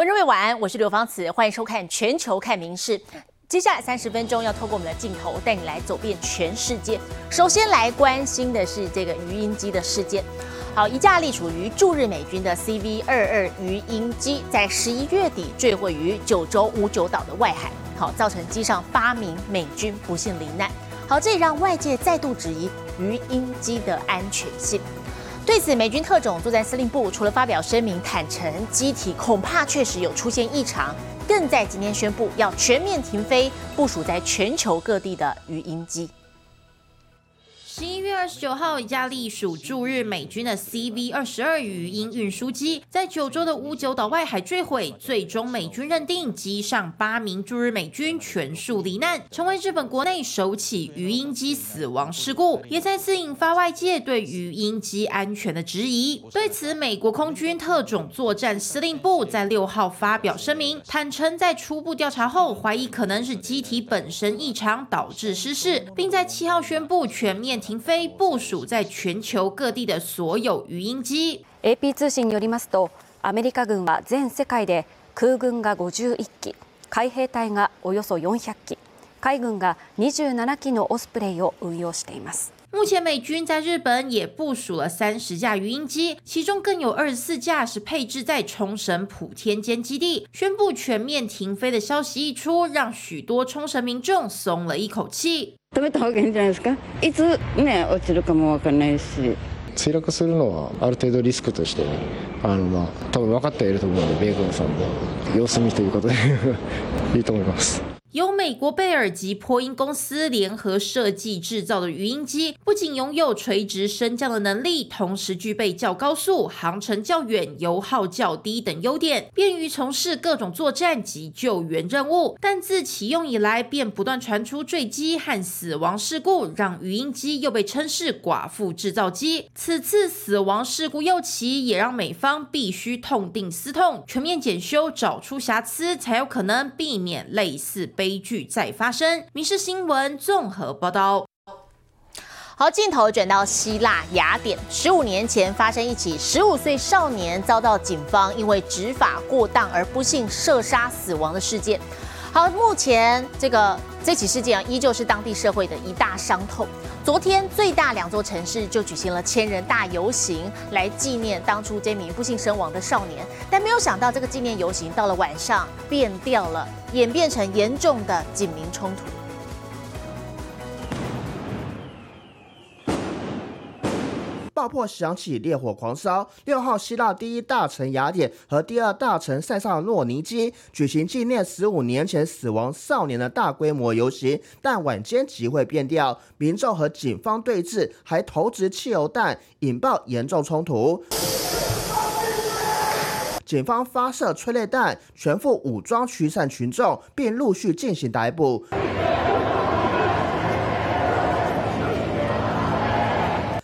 观众朋友晚安，我是刘芳慈，欢迎收看《全球看名事》。接下来三十分钟要透过我们的镜头带你来走遍全世界。首先来关心的是这个鱼鹰机的事件。好，一架隶属于驻日美军的 CV 二二鱼鹰机，在十一月底坠毁于九州五九岛的外海，好，造成机上八名美军不幸罹难。好，这也让外界再度质疑鱼鹰机的安全性。对此，美军特种作战司令部除了发表声明坦诚机体恐怕确实有出现异常，更在今天宣布要全面停飞部署在全球各地的鱼鹰机。十一月二十九号，一架隶属驻日美军的 CV 二十二语音运输机在九州的五九岛外海坠毁，最终美军认定机上八名驻日美军全数罹难，成为日本国内首起鱼鹰机死亡事故，也再次引发外界对鱼鹰机安全的质疑。对此，美国空军特种作战司令部在六号发表声明，坦诚在初步调查后，怀疑可能是机体本身异常导致失事，并在七号宣布全面停。停飞部署在全球各地的所有鱼鹰機。AP 通信によりますと、アメリカ軍は全世界で空軍が51機、海兵隊がおよそ400機、海軍が27機のオスプレイを運用しています。目前美军在日本也部署了三十架鱼鹰机，其中更有二十四架是配置在冲绳普天间基地。宣布全面停飞的消息一出，让许多冲绳民众松了一口气。 止めた方がいいんじゃないですか？いつね落ちるかも分かんないし。墜落するのはある程度リスクとしてあのまあ多分分かっていると思うので米軍さんも様子見ということで いいと思います。由美国贝尔及波音公司联合设计制造的鱼鹰机，不仅拥有垂直升降的能力，同时具备较高速、航程较远、油耗较低等优点，便于从事各种作战及救援任务。但自启用以来，便不断传出坠机和死亡事故，让鱼鹰机又被称是“寡妇制造机”。此次死亡事故又起，也让美方必须痛定思痛，全面检修，找出瑕疵，才有可能避免类似。悲剧再发生。民事新闻综合报道。好，镜头转到希腊雅典，十五年前发生一起十五岁少年遭到警方因为执法过当而不幸射杀死亡的事件。好，目前这个这起事件啊，依旧是当地社会的一大伤痛。昨天，最大两座城市就举行了千人大游行，来纪念当初这名不幸身亡的少年。但没有想到，这个纪念游行到了晚上变掉了，演变成严重的警民冲突。爆破响起，烈火狂烧。六号，希腊第一大城雅典和第二大城塞萨诺尼基举行纪念十五年前死亡少年的大规模游行，但晚间集会变调，民众和警方对峙，还投掷汽油弹，引爆严重冲突。警方发射催泪弹，全副武装驱散群众，并陆续进行逮捕。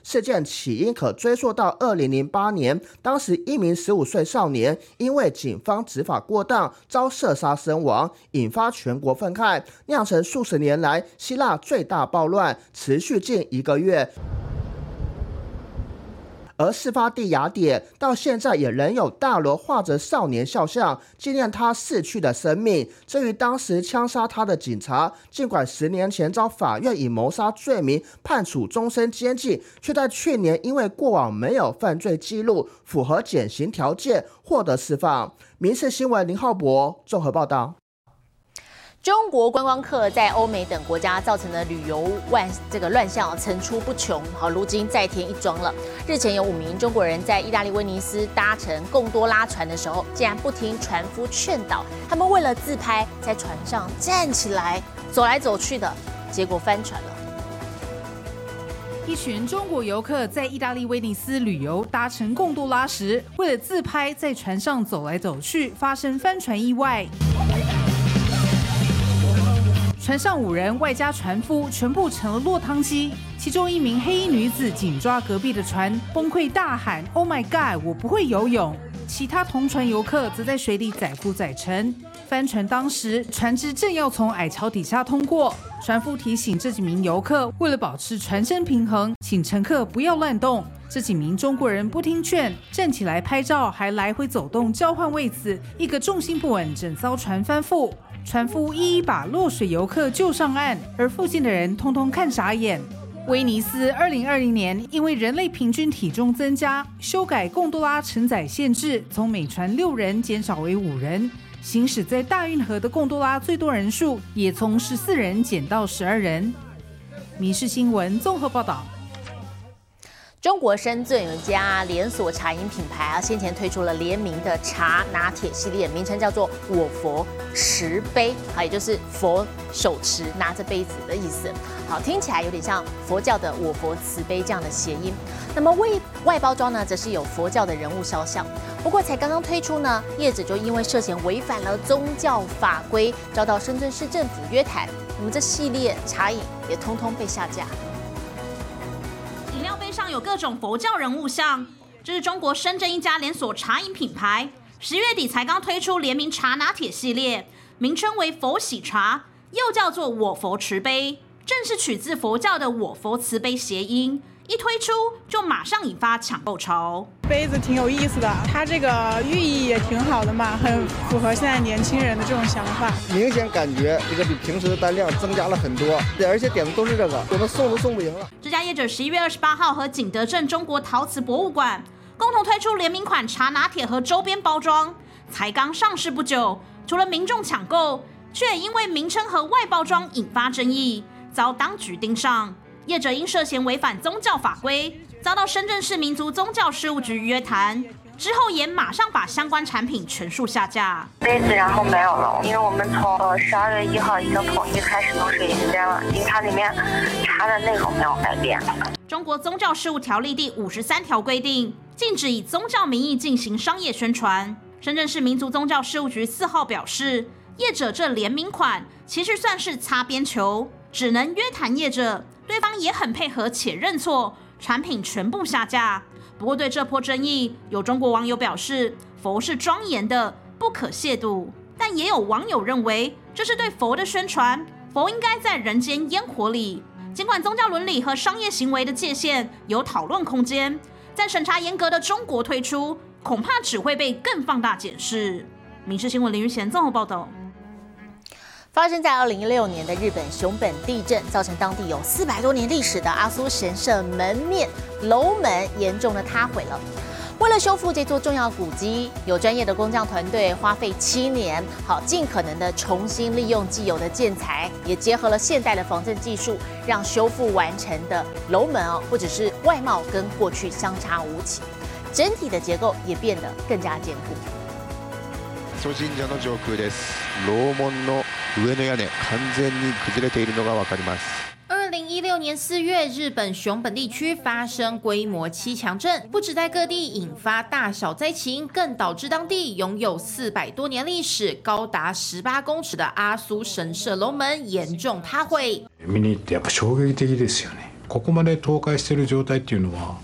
事件起因可追溯到二零零八年，当时一名十五岁少年因为警方执法过当遭射杀身亡，引发全国愤慨，酿成数十年来希腊最大暴乱，持续近一个月。而事发地雅典到现在也仍有大楼画着少年肖像，纪念他逝去的生命。至于当时枪杀他的警察，尽管十年前遭法院以谋杀罪名判处终身监禁，却在去年因为过往没有犯罪记录，符合减刑条件，获得释放。民事新闻林浩博综合报道。中国观光客在欧美等国家造成的旅游乱这个乱象层出不穷，好，如今再添一桩了。日前有五名中国人在意大利威尼斯搭乘贡多拉船的时候，竟然不听船夫劝导，他们为了自拍，在船上站起来走来走去的，结果翻船了。一群中国游客在意大利威尼斯旅游，搭乘贡多拉时，为了自拍，在船上走来走去，发生翻船意外。船上五人外加船夫全部成了落汤鸡，其中一名黑衣女子紧抓隔壁的船，崩溃大喊：“Oh my god！我不会游泳！”其他同船游客则在水里载浮载沉。翻船当时，船只正要从矮桥底下通过，船夫提醒这几名游客，为了保持船身平衡，请乘客不要乱动。这几名中国人不听劝，站起来拍照，还来回走动交换位子，一个重心不稳，整艘船翻覆。船夫一一把落水游客救上岸，而附近的人通通看傻眼。威尼斯二零二零年因为人类平均体重增加，修改贡多拉承载限制，从每船六人减少为五人。行驶在大运河的贡多拉最多人数也从十四人减到十二人。民事新闻综合报道。中国深圳有一家连锁茶饮品牌啊，先前推出了联名的茶拿铁系列，名称叫做“我佛持杯”，啊，也就是佛手持拿着杯子的意思。好，听起来有点像佛教的“我佛慈悲”这样的谐音。那么外外包装呢，则是有佛教的人物肖像。不过才刚刚推出呢，业者就因为涉嫌违反了宗教法规，遭到深圳市政府约谈。那么这系列茶饮也通通被下架。上有各种佛教人物像，这是中国深圳一家连锁茶饮品牌，十月底才刚推出联名茶拿铁系列，名称为佛喜茶，又叫做我佛慈悲，正是取自佛教的我佛慈悲谐音。一推出就马上引发抢购潮。杯子挺有意思的，它这个寓意也挺好的嘛，很符合现在年轻人的这种想法。明显感觉这个比平时的单量增加了很多，而且点的都是这个，我们送都送不赢了。这家业者十一月二十八号和景德镇中国陶瓷博物馆共同推出联名款茶拿铁和周边包装，才刚上市不久，除了民众抢购，却因为名称和外包装引发争议，遭当局盯上。业者因涉嫌违反宗教法规，遭到深圳市民族宗教事务局约谈，之后也马上把相关产品全数下架。杯子然后没有了，因为我们从呃十二月一号已经统一开始都是银边了，因为它里面查的内容没有改变。中国宗教事务条例第五十三条规定，禁止以宗教名义进行商业宣传。深圳市民族宗教事务局四号表示，业者这联名款其实算是擦边球，只能约谈业者。对方也很配合且认错，产品全部下架。不过对这波争议，有中国网友表示佛是庄严的，不可亵渎。但也有网友认为这是对佛的宣传，佛应该在人间烟火里。尽管宗教伦理和商业行为的界限有讨论空间，在审查严格的中国推出，恐怕只会被更放大检视。民事新闻林玉贤综合报道。发生在二零一六年的日本熊本地震，造成当地有四百多年历史的阿苏神社门面楼门严重的塌毁了。为了修复这座重要古迹，有专业的工匠团队花费七年，好尽可能的重新利用既有的建材，也结合了现代的防震技术，让修复完成的楼门哦，或者是外貌跟过去相差无几，整体的结构也变得更加坚固。神社の上空です。楼門の上の屋根完全に崩れているのがわかります。二零一六年四月，日本熊本地区发生规模七强震，不止在各地引发大小灾情，更导致当地拥有四百多年历史、高达十八公尺的阿苏神社楼门严重塌毁。見に行ってやっぱ衝撃的ですよね。ここまで倒壊している状態っていうのは。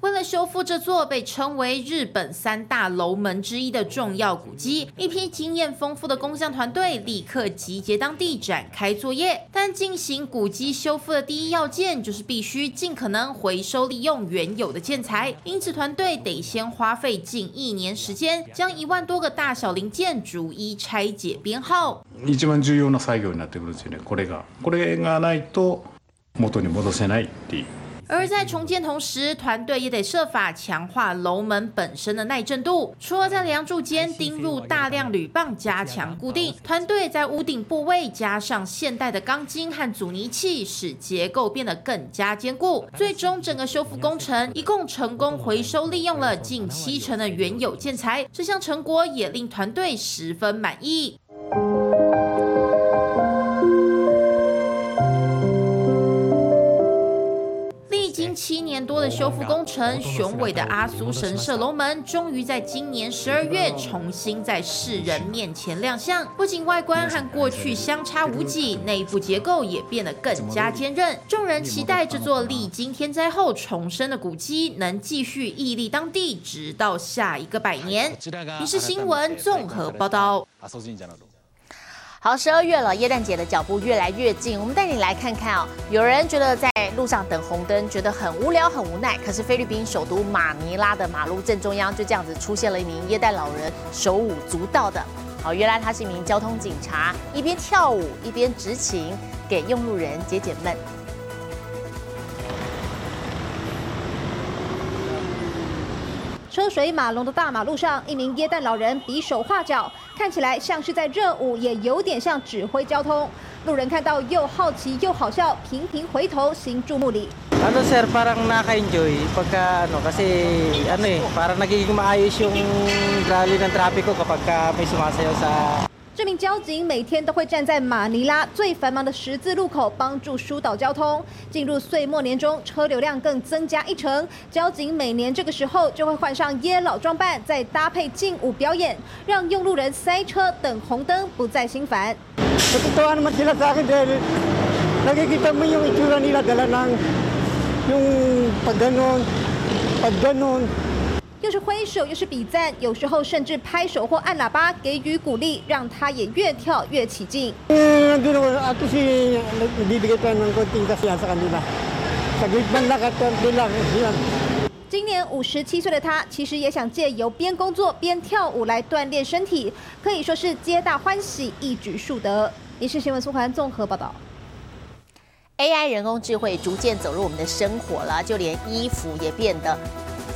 为了修复这座被称为日本三大楼门之一的重要古迹，一批经验丰富的工匠团队立刻集结当地展开作业。但进行古迹修复的第一要件就是必须尽可能回收利用原有的建材，因此团队得先花费近一年时间，将一万多个大小零件逐一拆解编号。一番重要な作業になってくるんですよね。これがこれがないと元に戻せないっていう。 而在重建同时，团队也得设法强化楼门本身的耐震度。除了在梁柱间钉入大量铝棒加强固定，团队在屋顶部位加上现代的钢筋和阻尼器，使结构变得更加坚固。最终，整个修复工程一共成功回收利用了近七成的原有建材，这项成果也令团队十分满意。七年多的修复工程，雄伟的阿苏神社龙门终于在今年十二月重新在世人面前亮相。不仅外观和过去相差无几，内部结构也变得更加坚韧。众人期待这座历经天灾后重生的古迹能继续屹立当地，直到下一个百年。你是新闻综合报道。好，十二月了，耶诞节的脚步越来越近，我们带你来看看哦。有人觉得在路上等红灯，觉得很无聊、很无奈。可是菲律宾首都马尼拉的马路正中央，就这样子出现了一名耶诞老人，手舞足蹈的。好，原来他是一名交通警察，一边跳舞一边执勤，给用路人解解闷。车水马龙的大马路上，一名耶诞老人比手画脚，看起来像是在热舞，也有点像指挥交通。路人看到又好奇又好笑，频频回头，行注目礼。Ano sir, parang naka-enjoy pagka ano kasi ano eh, parang nagiging maayos yung rally ng trapiko kapag may sumasayaw sa 这名交警每天都会站在马尼拉最繁忙的十字路口，帮助疏导交通。进入岁末年中，车流量更增加一成。交警每年这个时候就会换上耶老装扮，再搭配劲舞表演，让用路人塞车等红灯不再心烦。又是挥手又是比赞，有时候甚至拍手或按喇叭给予鼓励，让他也越跳越起劲。今年五十七岁的他，其实也想借由边工作边跳舞来锻炼身体，可以说是皆大欢喜，一举数得。以是新闻苏环综合报道。AI 人工智慧逐渐走入我们的生活了，就连衣服也变得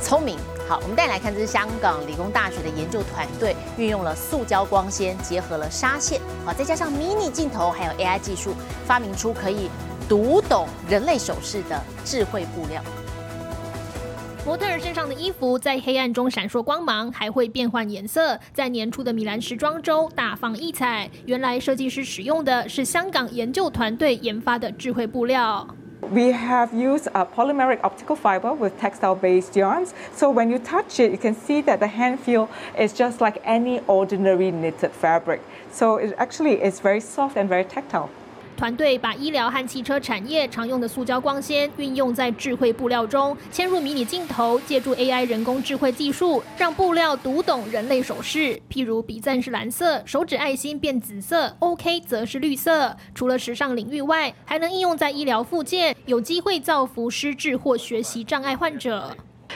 聪明。好，我们带来看，这是香港理工大学的研究团队运用了塑胶光纤，结合了纱线，好，再加上 mini 镜头，还有 AI 技术，发明出可以读懂人类手势的智慧布料。模特儿身上的衣服在黑暗中闪烁光芒，还会变换颜色，在年初的米兰时装周大放异彩。原来设计师使用的是香港研究团队研发的智慧布料。We have used a polymeric optical fiber with textile-based yarns. So when you touch it, you can see that the hand feel is just like any ordinary knitted fabric. So it actually is very soft and very tactile. 团队把医疗和汽车产业常用的塑胶光纤运用在智慧布料中，嵌入迷你镜头，借助 AI 人工智慧技术，让布料读懂人类手势。譬如比赞是蓝色，手指爱心变紫色，OK 则是绿色。除了时尚领域外，还能应用在医疗附件，有机会造福失智或学习障碍患者。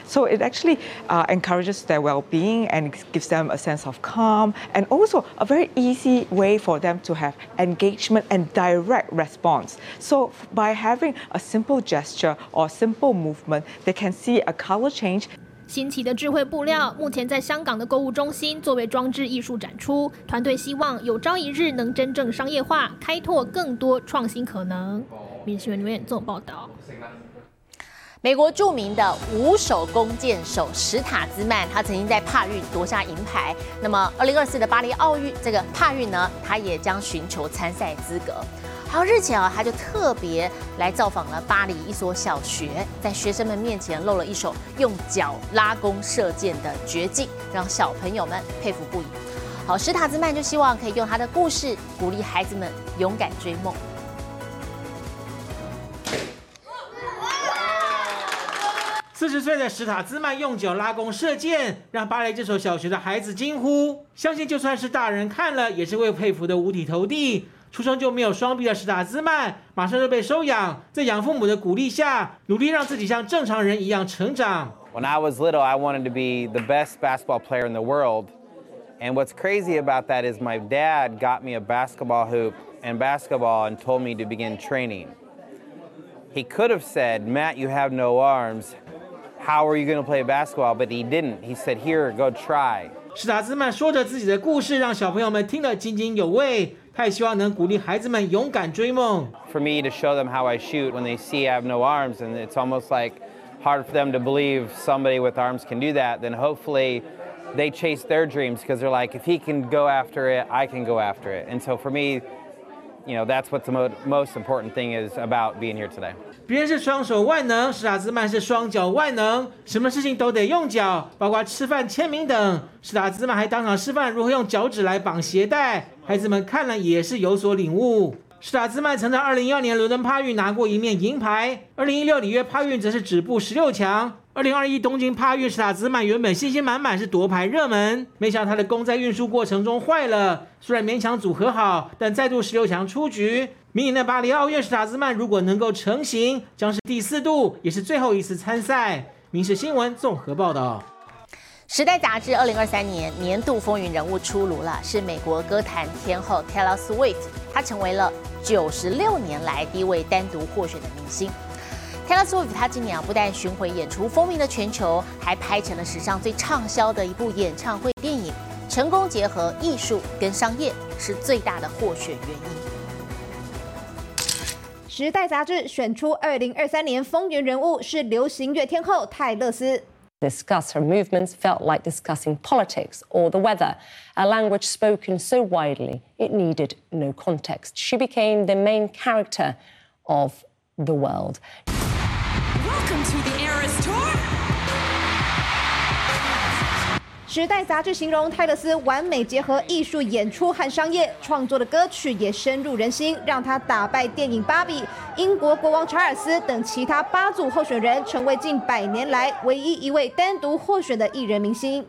So it actually uh, encourages their well-being and gives them a sense of calm and also a very easy way for them to have engagement and direct response. So by having a simple gesture or simple movement, they can see a color change 新奇的智慧布料目前在香港的购物中心作为装置艺术展出，团队希望有朝一日能真正商业化，开拓更多创新可能。民新闻留言做报道。 美国著名的五手弓箭手史塔兹曼，他曾经在帕运夺下银牌。那么，二零二四的巴黎奥运这个帕运呢，他也将寻求参赛资格。好，日前啊，他就特别来造访了巴黎一所小学，在学生们面前露了一手用脚拉弓射箭的绝技，让小朋友们佩服不已。好，史塔兹曼就希望可以用他的故事鼓励孩子们勇敢追梦。四十岁的史塔兹曼用脚拉弓射箭，让巴黎这所小学的孩子惊呼。相信就算是大人看了，也是会佩服的五体投地。出生就没有双臂的史塔兹曼，马上就被收养，在养父母的鼓励下，努力让自己像正常人一样成长。 When I was little, I wanted to be the best basketball player in the world. And what's crazy about that is my dad got me a basketball hoop and basketball and told me to begin training. He could have said, Matt, you have no arms. How are you going to play basketball? But he didn't. He said, Here, go try. 史塔兹曼说着自己的故事，让小朋友们听得津津有味。他也希望能鼓励孩子们勇敢追梦。 For me to show them how I shoot when they see I have no arms, and it's almost like hard for them to believe somebody with arms can do that, then hopefully they chase their dreams because they're like, if he can go after it, I can go after it. And so for me, You know, that's what the mo- most important thing is about being here today. 别人是双手万能，史塔兹曼是双脚万能，什么事情都得用脚，包括吃饭、签名等。史塔兹曼还当场示范如何用脚趾来绑鞋带，孩子们看了也是有所领悟。史塔兹曼曾在2012年伦敦帕运拿过一面银牌，2016里约帕运则是止步十六强。2021东京帕运，史塔兹曼原本信心满满，是夺牌热门，没想到他的弓在运输过程中坏了，虽然勉强组合好，但再度十六强出局。明年的巴黎奥运，史塔兹曼如果能够成型，将是第四度，也是最后一次参赛。民事新闻综合报道。时代杂志二零二三年年度风云人物出炉了，是美国歌坛天后 Taylor Swift，她成为了九十六年来第一位单独获选的明星。Taylor Swift 她今年啊不但巡回演出风靡了全球，还拍成了史上最畅销的一部演唱会电影，成功结合艺术跟商业，是最大的获选原因。时代杂志选出二零二三年风云人物是流行乐天后泰勒斯。Discuss her movements felt like discussing politics or the weather, a language spoken so widely it needed no context. She became the main character of the world. Welcome to the Eras Tour. 时代杂志形容泰勒斯完美结合艺术演出和商业，创作的歌曲也深入人心，让他打败电影《芭比》、英国国王查尔斯等其他八组候选人，成为近百年来唯一一位单独获选的艺人明星。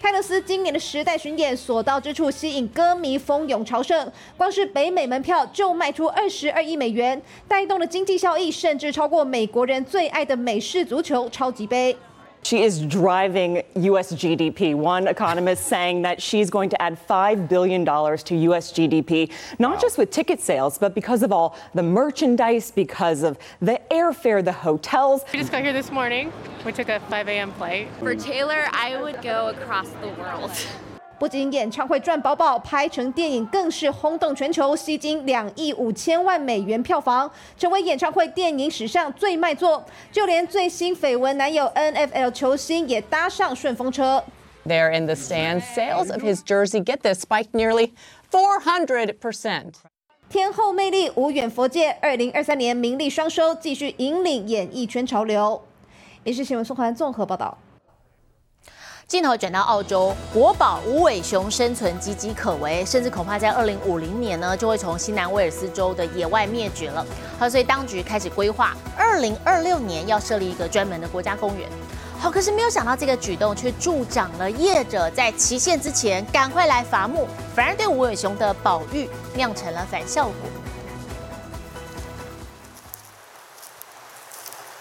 泰勒斯今年的时代巡演所到之处，吸引歌迷蜂拥朝圣，光是北美门票就卖出二十二亿美元，带动的经济效益甚至超过美国人最爱的美式足球超级杯。She is driving U.S. GDP. One economist saying that she's going to add $5 billion to U.S. GDP, not wow. just with ticket sales, but because of all the merchandise, because of the airfare, the hotels. We just got here this morning. We took a 5 a.m. flight. For Taylor, I would go across the world. 不仅演唱会赚饱饱，拍成电影更是轰动全球，吸金两亿五千万美元票房，成为演唱会电影史上最卖座。就连最新绯闻男友 NFL 球星也搭上顺风车。There in the stands, sales of his jersey get this spiked nearly 400%. 天后魅力无远佛界，二零二三年名利双收，继续引领演艺圈潮流。民事新闻宋环综合报道。镜头转到澳洲，国宝无尾熊生存岌岌可危，甚至恐怕在二零五零年呢就会从新南威尔斯州的野外灭绝了。好，所以当局开始规划，二零二六年要设立一个专门的国家公园。好，可是没有想到这个举动却助长了业者在期限之前赶快来伐木，反而对无尾熊的保育酿成了反效果。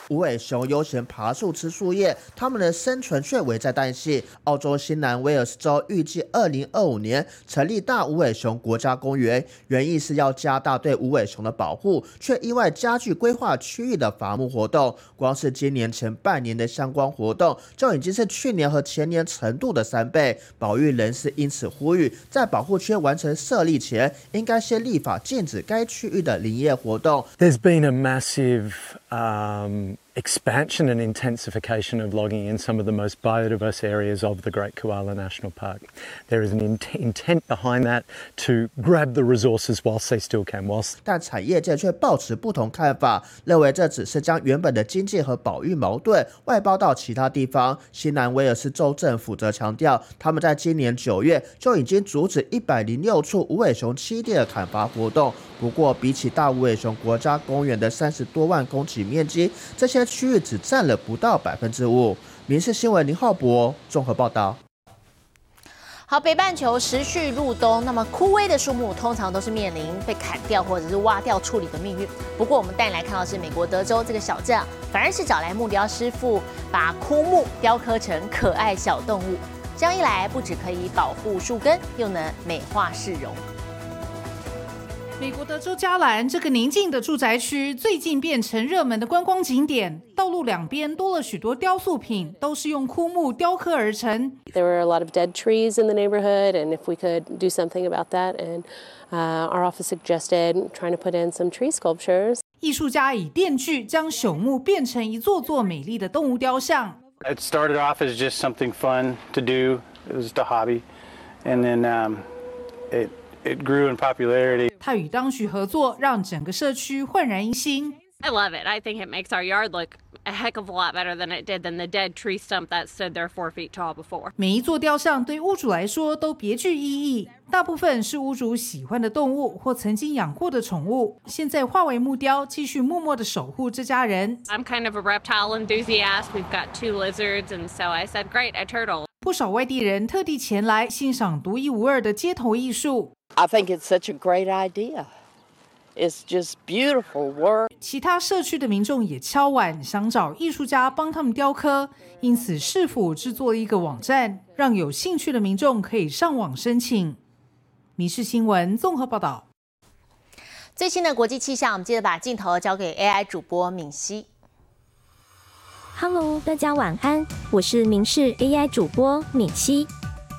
无尾熊悠闲爬树吃树叶，它们的生存却危在旦夕。澳洲新南威尔斯州预计二零二五年成立大无尾熊国家公园，原意是要加大对无尾熊的保护，却意外加剧规划区域的伐木活动。光是今年前半年的相关活动，就已经是去年和前年程度的三倍。保育人士因此呼吁，在保护区完成设立前，应该先立法禁止该区域的林业活动。There's been a massive um, expansion and intensification of logging in some of the most biodiverse areas of the Great Koala National Park. There is an intent behind that to grab the resources whilst they still can. Whilst 但产业界却抱持不同看法，认为这只是将原本的经济和保育矛盾外包到其他地方。新南威尔士州政府则强调，他们在今年九月就已经阻止一百零六处无尾熊栖地的砍伐活动。不过，比起大无尾熊国家公园的三十多万公顷面积，这些区域只占了不到百分之五。民事新闻林浩博综合报道。好，北半球持续入冬，那么枯萎的树木通常都是面临被砍掉或者是挖掉处理的命运。不过，我们带来看到是美国德州这个小镇，反而是找来木雕师傅，把枯木雕刻成可爱小动物。这样一来，不止可以保护树根，又能美化市容。美国德州加兰这个宁静的住宅区，最近变成热门的观光景点。道路两边多了许多雕塑品，都是用枯木雕刻而成。There were a lot of dead trees in the neighborhood, and if we could do something about that, and our office suggested trying to put in some tree sculptures. 艺术家以电锯将朽木变成一座座美丽的动物雕像。It started off as just something fun to do. It was just a hobby, and then um, it. It grew in popularity. 他与当局合作，让整个社区焕然一新。I love it. I think it makes our yard look a heck of a lot better than it did than the dead tree stump that stood there four feet tall before. 每一座雕像对屋主来说都别具意义，大部分是屋主喜欢的动物或曾经养过的宠物，现在化为木雕，继续默默的守护这家人。I'm kind of a reptile enthusiast. We've got two lizards, and so I said, "Great, a turtle." 不少外地人特地前来欣赏独一无二的街头艺术。I think it's such a great idea. It's just beautiful work. 其他社区的民众也敲碗，想找艺术家帮他们雕刻，因此市府制作了一个网站，让有兴趣的民众可以上网申请。民事新闻综合报道。最新的国际气象，我们接着把镜头交给 AI 主播敏熙。Hello，大家晚安，我是民事 AI 主播敏熙。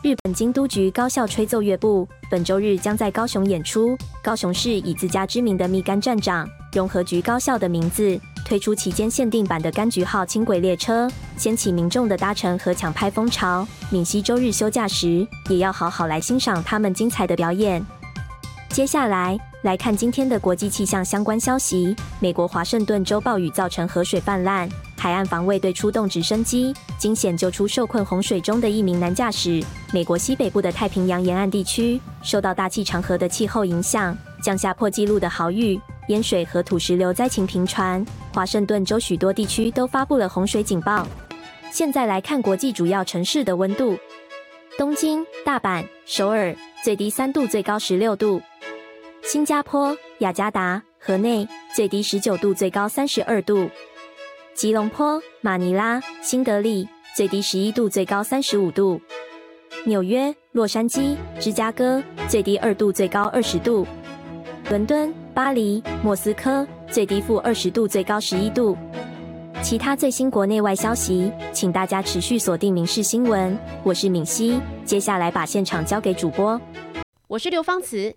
日本京都局高校吹奏乐部本周日将在高雄演出。高雄市以自家知名的蜜柑站长融合局高校的名字，推出期间限定版的柑橘号轻轨列车，掀起民众的搭乘和抢拍风潮。闽西周日休假时，也要好好来欣赏他们精彩的表演。接下来来看今天的国际气象相关消息。美国华盛顿州暴雨造成河水泛滥，海岸防卫队出动直升机，惊险救出受困洪水中的一名男驾驶。美国西北部的太平洋沿岸地区受到大气长河的气候影响，降下破纪录的豪雨，淹水和土石流灾情频传。华盛顿州许多地区都发布了洪水警报。现在来看国际主要城市的温度：东京、大阪、首尔，最低三度，最高十六度。新加坡、雅加达、河内最低十九度，最高三十二度；吉隆坡、马尼拉、新德里最低十一度，最高三十五度；纽约、洛杉矶、芝加哥最低二度，最高二十度；伦敦、巴黎、莫斯科最低负二十度，最高十一度。其他最新国内外消息，请大家持续锁定《民事新闻》。我是敏熙，接下来把现场交给主播。我是刘芳慈。